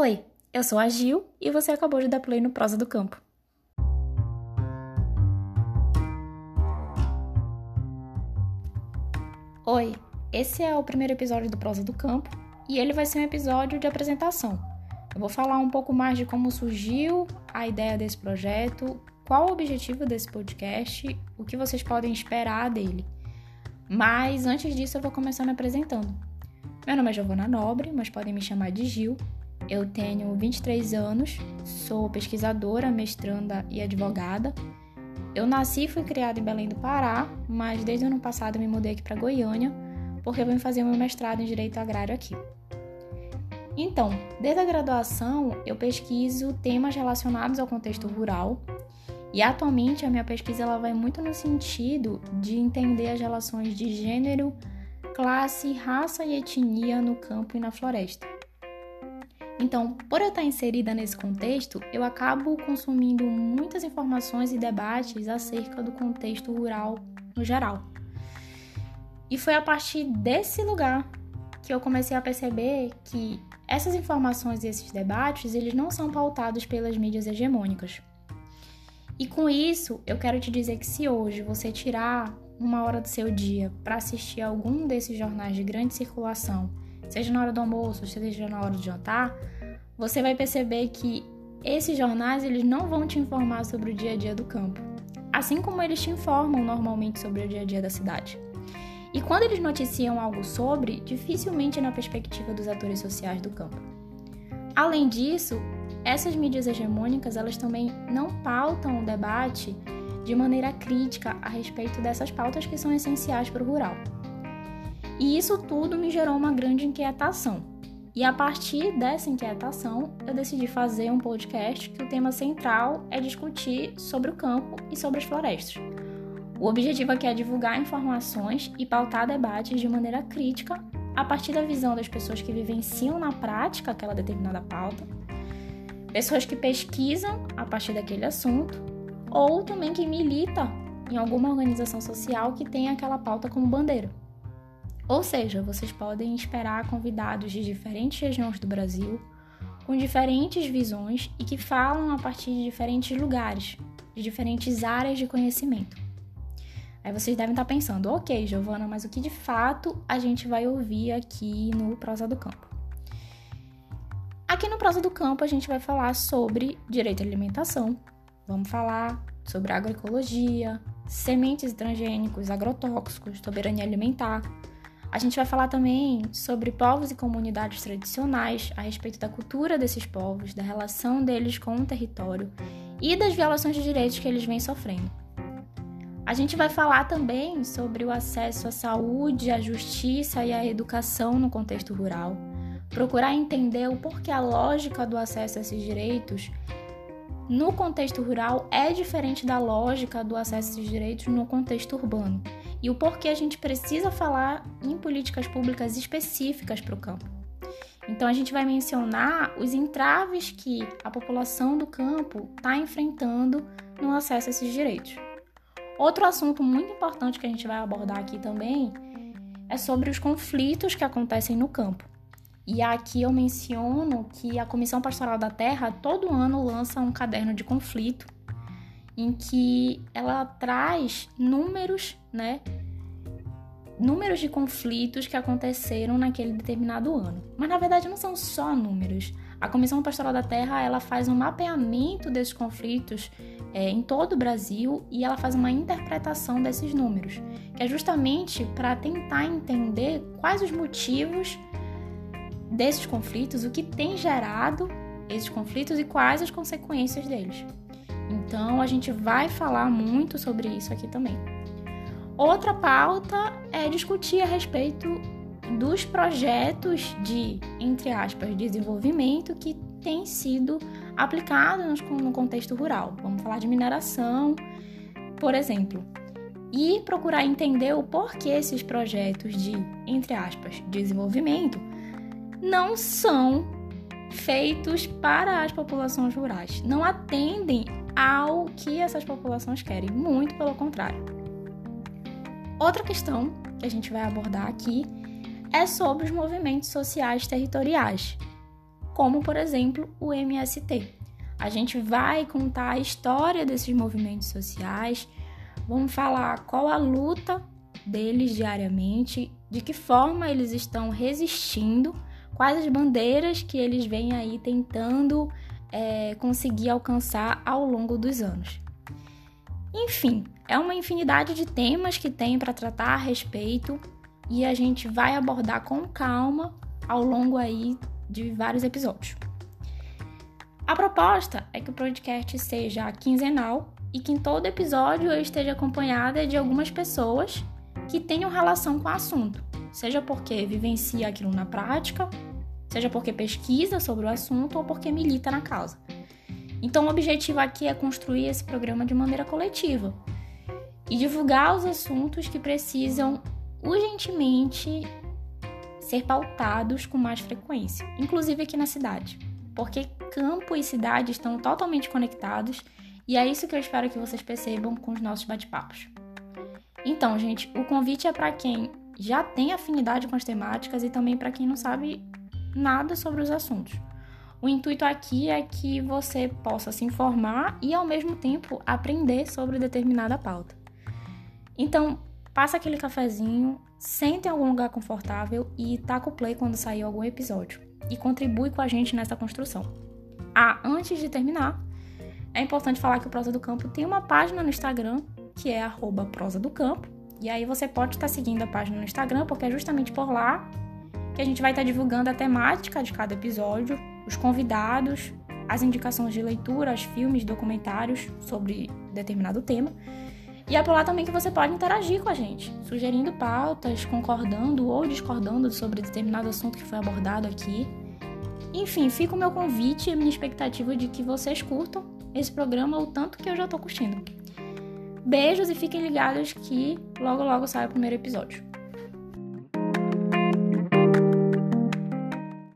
Oi, eu sou a Gil e você acabou de dar play no Prosa do Campo. Oi, esse é o primeiro episódio do Prosa do Campo e ele vai ser um episódio de apresentação. Eu vou falar um pouco mais de como surgiu a ideia desse projeto, qual o objetivo desse podcast, o que vocês podem esperar dele. Mas antes disso, eu vou começar me apresentando. Meu nome é Giovana Nobre, mas podem me chamar de Gil eu tenho 23 anos, sou pesquisadora, mestranda e advogada. Eu nasci e fui criada em Belém do Pará, mas desde o ano passado me mudei aqui para Goiânia, porque eu vim fazer meu mestrado em Direito Agrário aqui. Então, desde a graduação, eu pesquiso temas relacionados ao contexto rural e atualmente a minha pesquisa ela vai muito no sentido de entender as relações de gênero, classe, raça e etnia no campo e na floresta. Então, por eu estar inserida nesse contexto, eu acabo consumindo muitas informações e debates acerca do contexto rural no geral. E foi a partir desse lugar que eu comecei a perceber que essas informações e esses debates, eles não são pautados pelas mídias hegemônicas. E com isso, eu quero te dizer que se hoje você tirar uma hora do seu dia para assistir algum desses jornais de grande circulação seja na hora do almoço, seja na hora de jantar, você vai perceber que esses jornais eles não vão te informar sobre o dia a dia do campo, assim como eles te informam normalmente sobre o dia a dia da cidade. E quando eles noticiam algo sobre, dificilmente é na perspectiva dos atores sociais do campo. Além disso, essas mídias hegemônicas elas também não pautam o debate de maneira crítica a respeito dessas pautas que são essenciais para o rural. E isso tudo me gerou uma grande inquietação. E a partir dessa inquietação, eu decidi fazer um podcast que o tema central é discutir sobre o campo e sobre as florestas. O objetivo aqui é divulgar informações e pautar debates de maneira crítica a partir da visão das pessoas que vivenciam na prática aquela determinada pauta, pessoas que pesquisam a partir daquele assunto, ou também que milita em alguma organização social que tem aquela pauta como bandeira. Ou seja, vocês podem esperar convidados de diferentes regiões do Brasil, com diferentes visões e que falam a partir de diferentes lugares, de diferentes áreas de conhecimento. Aí vocês devem estar pensando, ok, Giovana, mas o que de fato a gente vai ouvir aqui no Prosa do Campo? Aqui no Prosa do Campo a gente vai falar sobre direito à alimentação, vamos falar sobre agroecologia, sementes transgênicos, agrotóxicos, soberania alimentar, a gente vai falar também sobre povos e comunidades tradicionais, a respeito da cultura desses povos, da relação deles com o território e das violações de direitos que eles vêm sofrendo. A gente vai falar também sobre o acesso à saúde, à justiça e à educação no contexto rural, procurar entender o porquê a lógica do acesso a esses direitos no contexto rural é diferente da lógica do acesso a esses direitos no contexto urbano e o porquê a gente precisa falar em políticas públicas específicas para o campo. Então, a gente vai mencionar os entraves que a população do campo está enfrentando no acesso a esses direitos. Outro assunto muito importante que a gente vai abordar aqui também é sobre os conflitos que acontecem no campo. E aqui eu menciono que a Comissão Pastoral da Terra todo ano lança um caderno de conflito em que ela traz números, né? Números de conflitos que aconteceram naquele determinado ano. Mas na verdade não são só números. A Comissão Pastoral da Terra ela faz um mapeamento desses conflitos é, em todo o Brasil e ela faz uma interpretação desses números, que é justamente para tentar entender quais os motivos desses conflitos, o que tem gerado esses conflitos e quais as consequências deles. Então a gente vai falar muito sobre isso aqui também. Outra pauta é discutir a respeito dos projetos de, entre aspas, desenvolvimento que têm sido aplicados no contexto rural. Vamos falar de mineração, por exemplo. E procurar entender o porquê esses projetos de, entre aspas, desenvolvimento não são feitos para as populações rurais, não atendem ao que essas populações querem, muito pelo contrário. Outra questão que a gente vai abordar aqui é sobre os movimentos sociais territoriais. como por exemplo o MST. A gente vai contar a história desses movimentos sociais, vamos falar qual a luta deles diariamente, de que forma eles estão resistindo, quais as bandeiras que eles vêm aí tentando é, conseguir alcançar ao longo dos anos. Enfim, é uma infinidade de temas que tem para tratar a respeito e a gente vai abordar com calma ao longo aí de vários episódios. A proposta é que o podcast seja quinzenal e que em todo episódio eu esteja acompanhada de algumas pessoas que tenham relação com o assunto, seja porque vivencia aquilo na prática, seja porque pesquisa sobre o assunto ou porque milita na causa. Então, o objetivo aqui é construir esse programa de maneira coletiva e divulgar os assuntos que precisam urgentemente ser pautados com mais frequência, inclusive aqui na cidade, porque campo e cidade estão totalmente conectados e é isso que eu espero que vocês percebam com os nossos bate-papos. Então, gente, o convite é para quem já tem afinidade com as temáticas e também para quem não sabe nada sobre os assuntos. O intuito aqui é que você possa se informar e, ao mesmo tempo, aprender sobre determinada pauta. Então, passa aquele cafezinho, sente em algum lugar confortável e taca o play quando sair algum episódio. E contribui com a gente nessa construção. Ah, antes de terminar, é importante falar que o Prosa do Campo tem uma página no Instagram, que é prosa do campo. E aí você pode estar seguindo a página no Instagram, porque é justamente por lá que a gente vai estar divulgando a temática de cada episódio, os convidados, as indicações de leitura, os filmes, documentários sobre determinado tema. E é por lá também que você pode interagir com a gente, sugerindo pautas, concordando ou discordando sobre determinado assunto que foi abordado aqui. Enfim, fica o meu convite e a minha expectativa de que vocês curtam esse programa o tanto que eu já tô curtindo. Beijos e fiquem ligados que logo logo sai o primeiro episódio.